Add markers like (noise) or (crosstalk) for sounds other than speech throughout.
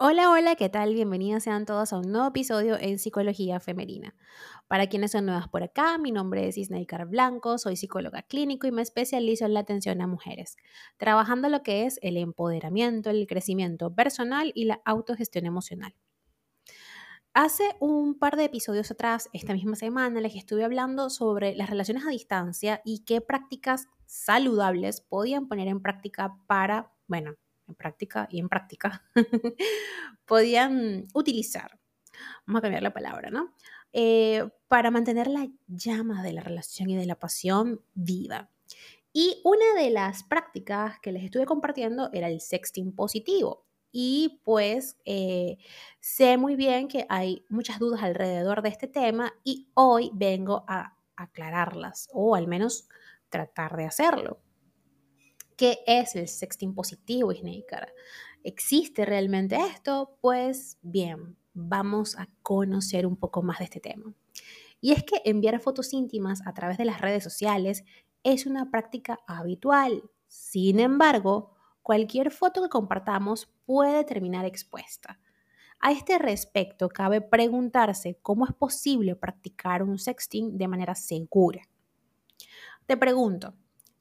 Hola, hola, ¿qué tal? Bienvenidos sean todos a un nuevo episodio en Psicología Femenina. Para quienes son nuevas por acá, mi nombre es Isnaikar Blanco, soy psicóloga clínico y me especializo en la atención a mujeres, trabajando lo que es el empoderamiento, el crecimiento personal y la autogestión emocional. Hace un par de episodios atrás, esta misma semana, les estuve hablando sobre las relaciones a distancia y qué prácticas saludables podían poner en práctica para, bueno, en práctica y en práctica, (laughs) podían utilizar, vamos a cambiar la palabra, ¿no? Eh, para mantener la llama de la relación y de la pasión viva. Y una de las prácticas que les estuve compartiendo era el sexting positivo. Y pues eh, sé muy bien que hay muchas dudas alrededor de este tema y hoy vengo a aclararlas o al menos tratar de hacerlo. ¿Qué es el sexting positivo, Snaker? ¿Existe realmente esto? Pues bien, vamos a conocer un poco más de este tema. Y es que enviar fotos íntimas a través de las redes sociales es una práctica habitual. Sin embargo, cualquier foto que compartamos puede terminar expuesta. A este respecto, cabe preguntarse cómo es posible practicar un sexting de manera segura. Te pregunto,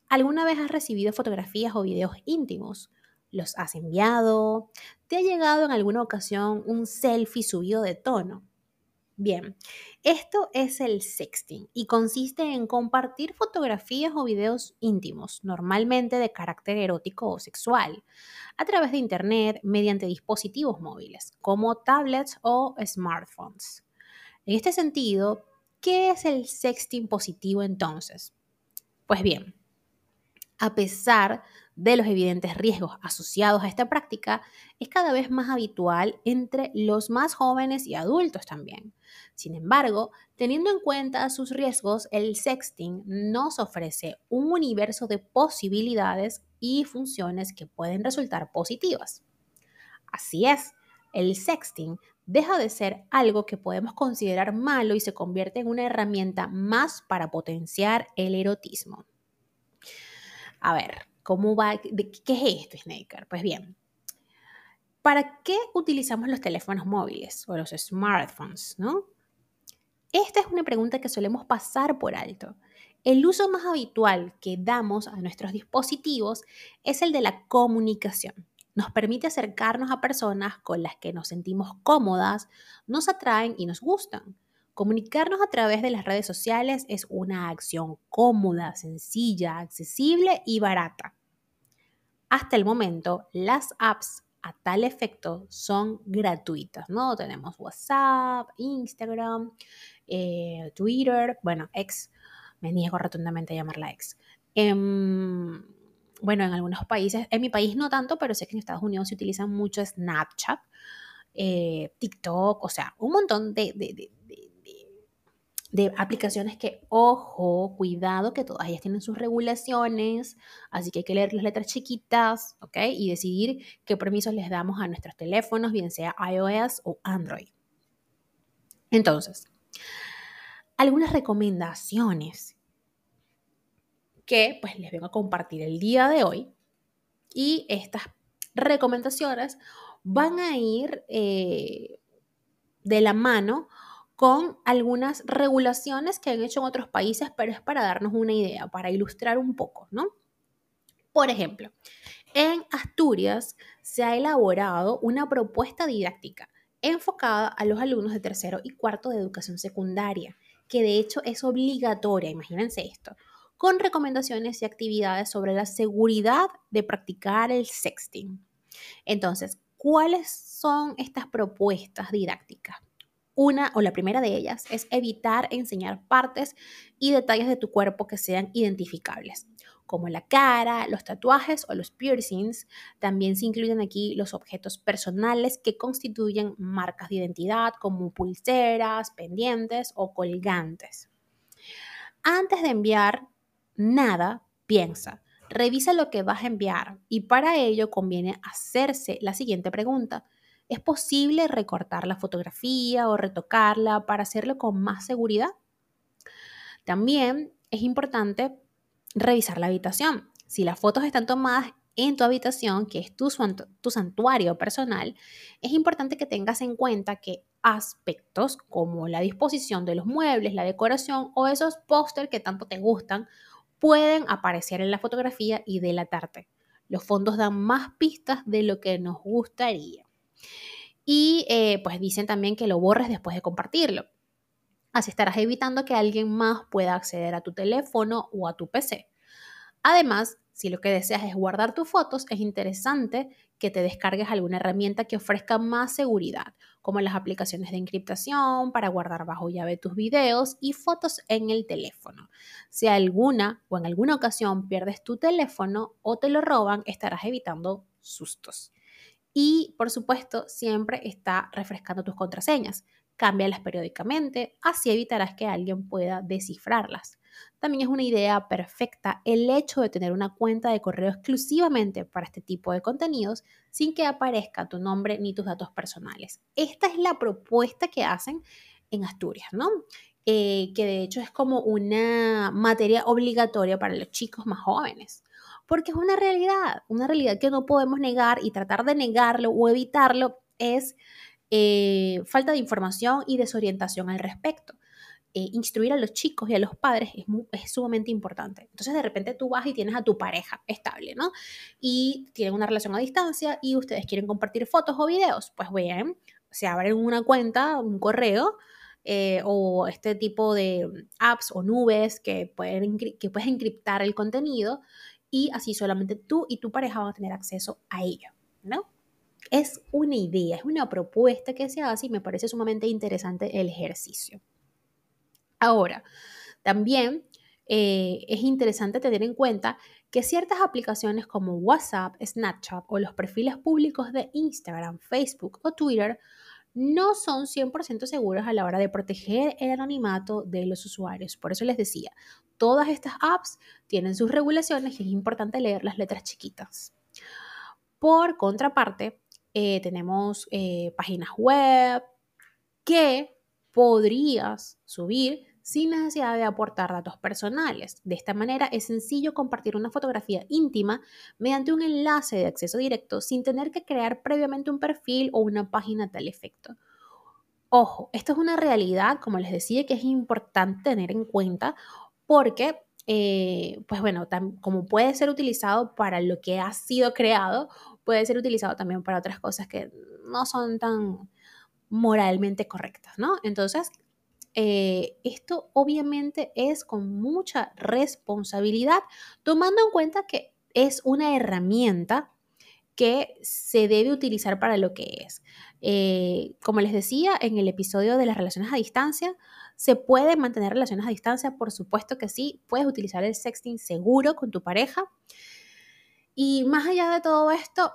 ¿Alguna vez has recibido fotografías o videos íntimos? ¿Los has enviado? ¿Te ha llegado en alguna ocasión un selfie subido de tono? Bien, esto es el sexting y consiste en compartir fotografías o videos íntimos, normalmente de carácter erótico o sexual, a través de Internet mediante dispositivos móviles, como tablets o smartphones. En este sentido, ¿qué es el sexting positivo entonces? Pues bien, a pesar de los evidentes riesgos asociados a esta práctica, es cada vez más habitual entre los más jóvenes y adultos también. Sin embargo, teniendo en cuenta sus riesgos, el sexting nos ofrece un universo de posibilidades y funciones que pueden resultar positivas. Así es, el sexting deja de ser algo que podemos considerar malo y se convierte en una herramienta más para potenciar el erotismo. A ver, ¿cómo va? ¿Qué es esto, Snaker? Pues bien, ¿para qué utilizamos los teléfonos móviles o los smartphones, no? Esta es una pregunta que solemos pasar por alto. El uso más habitual que damos a nuestros dispositivos es el de la comunicación. Nos permite acercarnos a personas con las que nos sentimos cómodas, nos atraen y nos gustan. Comunicarnos a través de las redes sociales es una acción cómoda, sencilla, accesible y barata. Hasta el momento, las apps a tal efecto son gratuitas, ¿no? Tenemos WhatsApp, Instagram, eh, Twitter, bueno, ex, me niego rotundamente a llamarla ex. Em, bueno, en algunos países, en mi país no tanto, pero sé que en Estados Unidos se utiliza mucho Snapchat, eh, TikTok, o sea, un montón de, de aplicaciones que, ojo, cuidado, que todas ellas tienen sus regulaciones, así que hay que leer las letras chiquitas, ¿ok? Y decidir qué permisos les damos a nuestros teléfonos, bien sea iOS o Android. Entonces, algunas recomendaciones que pues les vengo a compartir el día de hoy y estas recomendaciones van a ir eh, de la mano con algunas regulaciones que han hecho en otros países, pero es para darnos una idea, para ilustrar un poco, ¿no? Por ejemplo, en Asturias se ha elaborado una propuesta didáctica enfocada a los alumnos de tercero y cuarto de educación secundaria, que de hecho es obligatoria, imagínense esto, con recomendaciones y actividades sobre la seguridad de practicar el sexting. Entonces, ¿cuáles son estas propuestas didácticas? Una o la primera de ellas es evitar enseñar partes y detalles de tu cuerpo que sean identificables, como la cara, los tatuajes o los piercings. También se incluyen aquí los objetos personales que constituyen marcas de identidad como pulseras, pendientes o colgantes. Antes de enviar nada, piensa, revisa lo que vas a enviar y para ello conviene hacerse la siguiente pregunta. ¿Es posible recortar la fotografía o retocarla para hacerlo con más seguridad? También es importante revisar la habitación. Si las fotos están tomadas en tu habitación, que es tu, tu santuario personal, es importante que tengas en cuenta que aspectos como la disposición de los muebles, la decoración o esos póster que tanto te gustan pueden aparecer en la fotografía y delatarte. Los fondos dan más pistas de lo que nos gustaría. Y eh, pues dicen también que lo borres después de compartirlo. Así estarás evitando que alguien más pueda acceder a tu teléfono o a tu PC. Además, si lo que deseas es guardar tus fotos, es interesante que te descargues alguna herramienta que ofrezca más seguridad, como las aplicaciones de encriptación para guardar bajo llave tus videos y fotos en el teléfono. Si alguna o en alguna ocasión pierdes tu teléfono o te lo roban, estarás evitando sustos. Y por supuesto, siempre está refrescando tus contraseñas. Cámbialas periódicamente, así evitarás que alguien pueda descifrarlas. También es una idea perfecta el hecho de tener una cuenta de correo exclusivamente para este tipo de contenidos sin que aparezca tu nombre ni tus datos personales. Esta es la propuesta que hacen en Asturias, ¿no? Eh, que de hecho es como una materia obligatoria para los chicos más jóvenes porque es una realidad, una realidad que no podemos negar y tratar de negarlo o evitarlo es eh, falta de información y desorientación al respecto. Eh, instruir a los chicos y a los padres es, es, sumamente importante. Entonces de repente tú vas y tienes a tu pareja estable, ¿no? Y tienen una relación a distancia y ustedes quieren compartir fotos o videos. Pues bien, se abren una cuenta, un correo. Eh, o este tipo de apps o nubes que, pueden, que puedes encriptar el contenido y así solamente tú y tu pareja van a tener acceso a ello, ¿no? Es una idea, es una propuesta que se hace y me parece sumamente interesante el ejercicio. Ahora, también eh, es interesante tener en cuenta que ciertas aplicaciones como WhatsApp, Snapchat o los perfiles públicos de Instagram, Facebook o Twitter no son 100% seguros a la hora de proteger el anonimato de los usuarios. Por eso les decía, todas estas apps tienen sus regulaciones y es importante leer las letras chiquitas. Por contraparte, eh, tenemos eh, páginas web que podrías subir sin necesidad de aportar datos personales. De esta manera es sencillo compartir una fotografía íntima mediante un enlace de acceso directo sin tener que crear previamente un perfil o una página a tal efecto. Ojo, esto es una realidad, como les decía, que es importante tener en cuenta porque, eh, pues bueno, como puede ser utilizado para lo que ha sido creado, puede ser utilizado también para otras cosas que no son tan moralmente correctas, ¿no? Entonces, eh, esto obviamente es con mucha responsabilidad, tomando en cuenta que es una herramienta que se debe utilizar para lo que es. Eh, como les decía en el episodio de las relaciones a distancia, ¿Se puede mantener relaciones a distancia? Por supuesto que sí. Puedes utilizar el sexting seguro con tu pareja. Y más allá de todo esto,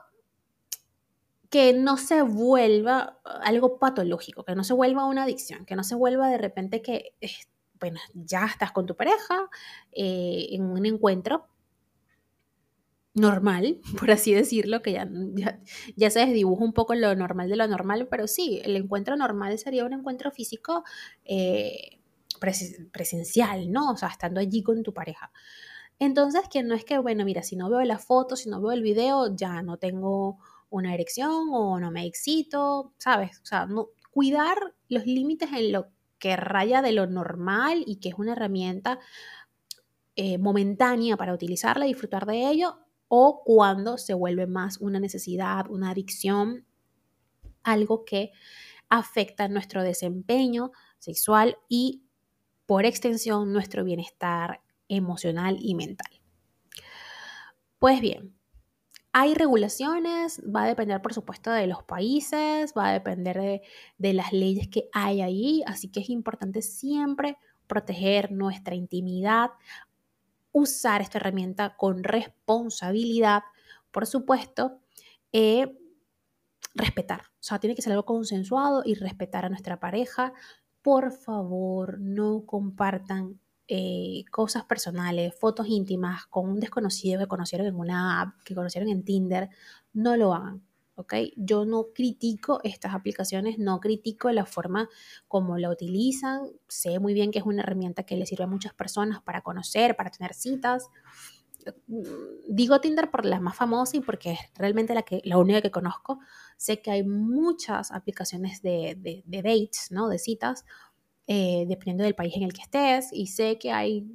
que no se vuelva algo patológico, que no se vuelva una adicción, que no se vuelva de repente que, bueno, ya estás con tu pareja eh, en un encuentro, normal, (laughs) por así decirlo, que ya, ya, se desdibuja un poco lo normal de lo normal, pero sí, el encuentro normal sería un encuentro físico eh, presencial, ¿no? O sea, estando allí con tu pareja. Entonces, que no es que, bueno, mira, si no veo la foto, si no veo el video, ya no tengo una erección o no me excito, ¿sabes? O sea, no, cuidar los límites en lo que raya de lo normal y que es una herramienta eh, momentánea para utilizarla, disfrutar de ello, o cuando se vuelve más una necesidad, una adicción, algo que afecta nuestro desempeño sexual y por extensión nuestro bienestar emocional y mental. Pues bien, hay regulaciones, va a depender por supuesto de los países, va a depender de, las leyes que hay ahí, así que es importante siempre proteger nuestra intimidad, usar esta herramienta con responsabilidad, por supuesto, eh, respetar. O sea, tiene que ser algo consensuado y respetar a nuestra pareja. Por favor, no compartan eh, cosas personales, fotos íntimas con un desconocido que conocieron en una app, que conocieron en Tinder. No lo hagan. ¿Ok? Yo no critico estas aplicaciones, no critico la forma como la utilizan, sé muy bien que es una herramienta que le sirve a muchas personas para conocer, para tener citas, digo Tinder por la más famosa y porque es realmente la, que, la única que conozco. Sé que hay muchas aplicaciones de, de, de dates, ¿no? De citas, eh, dependiendo del país en el que estés. Y sé que hay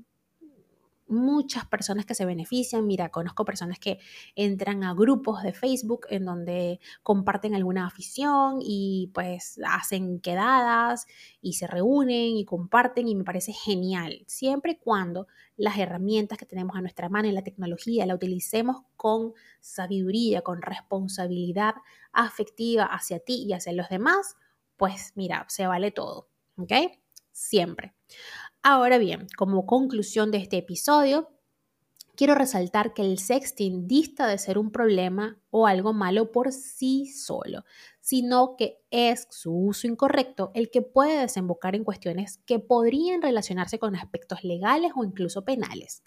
muchas personas que se benefician. Mira, conozco personas que entran a grupos de Facebook en donde comparten alguna afición y pues hacen quedadas y se reúnen y comparten y me parece genial. Siempre y cuando las herramientas que tenemos a nuestra mano y la tecnología la utilicemos con sabiduría, con responsabilidad afectiva hacia ti y hacia los demás, pues mira, se vale todo. ¿Ok? Siempre. Ahora bien, como conclusión de este episodio, quiero resaltar que el sexting dista de ser un problema o algo malo por sí solo, sino que es su uso incorrecto el que puede desembocar en cuestiones que podrían relacionarse con aspectos legales o incluso penales,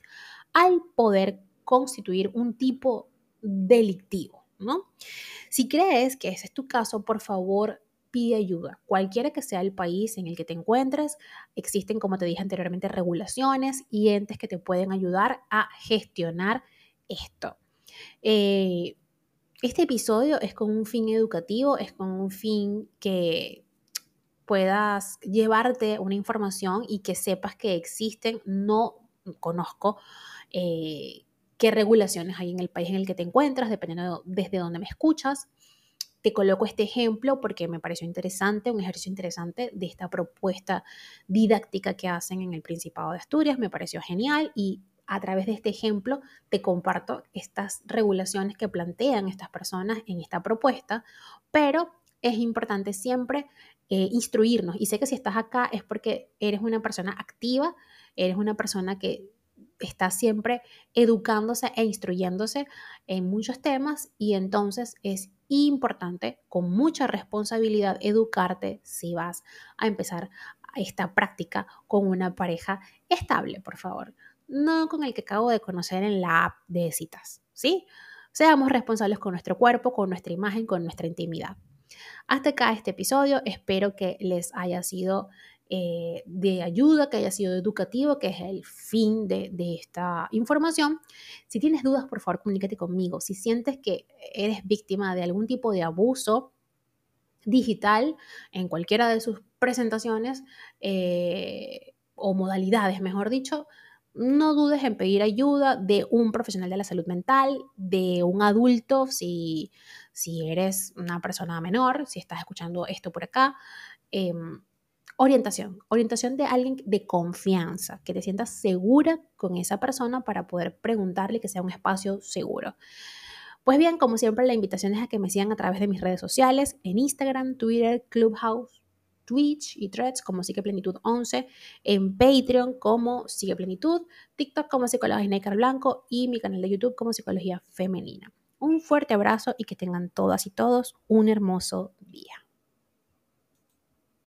al poder constituir un tipo delictivo, ¿no? Si crees que ese es tu caso, por favor, pide ayuda. Cualquiera que sea el país en el que te encuentres, existen, como te dije anteriormente, regulaciones y entes que te pueden ayudar a gestionar esto. Eh, este episodio es con un fin educativo, es con un fin que puedas llevarte una información y que sepas que existen, no conozco eh, qué regulaciones hay en el país en el que te encuentras, dependiendo de desde dónde me escuchas. Te coloco este ejemplo porque me pareció interesante, un ejercicio interesante de esta propuesta didáctica que hacen en el Principado de Asturias. Me pareció genial y a través de este ejemplo te comparto estas regulaciones que plantean estas personas en esta propuesta, pero es importante siempre eh, instruirnos. Y sé que si estás acá es porque eres una persona activa, eres una persona que está siempre educándose e instruyéndose en muchos temas y entonces es importante, con mucha responsabilidad, educarte si vas a empezar esta práctica con una pareja estable, por favor. No con el que acabo de conocer en la app de citas, ¿sí? Seamos responsables con nuestro cuerpo, con nuestra imagen, con nuestra intimidad. Hasta acá este episodio, espero que les haya sido eh, de ayuda, que haya sido educativo, que es el fin de, esta información. Si tienes dudas, por favor, comunícate conmigo. Si sientes que eres víctima de algún tipo de abuso digital en cualquiera de sus presentaciones eh, o modalidades, mejor dicho, no dudes en pedir ayuda de un profesional de la salud mental, de un adulto, si, si eres una persona menor, si estás escuchando esto por acá. Em, Orientación, orientación de alguien de confianza, que te sientas segura con esa persona para poder preguntarle que sea un espacio seguro. Pues bien, como siempre, la invitación es a que me sigan a través de mis redes sociales, en Instagram, Twitter, Clubhouse, Twitch y Threads como Sigue Plenitud 11, en Patreon como Sigue Plenitud, TikTok como Psicología Necar Blanco y mi canal de YouTube como Psicología Femenina. Un fuerte abrazo y que tengan todas y todos un hermoso día.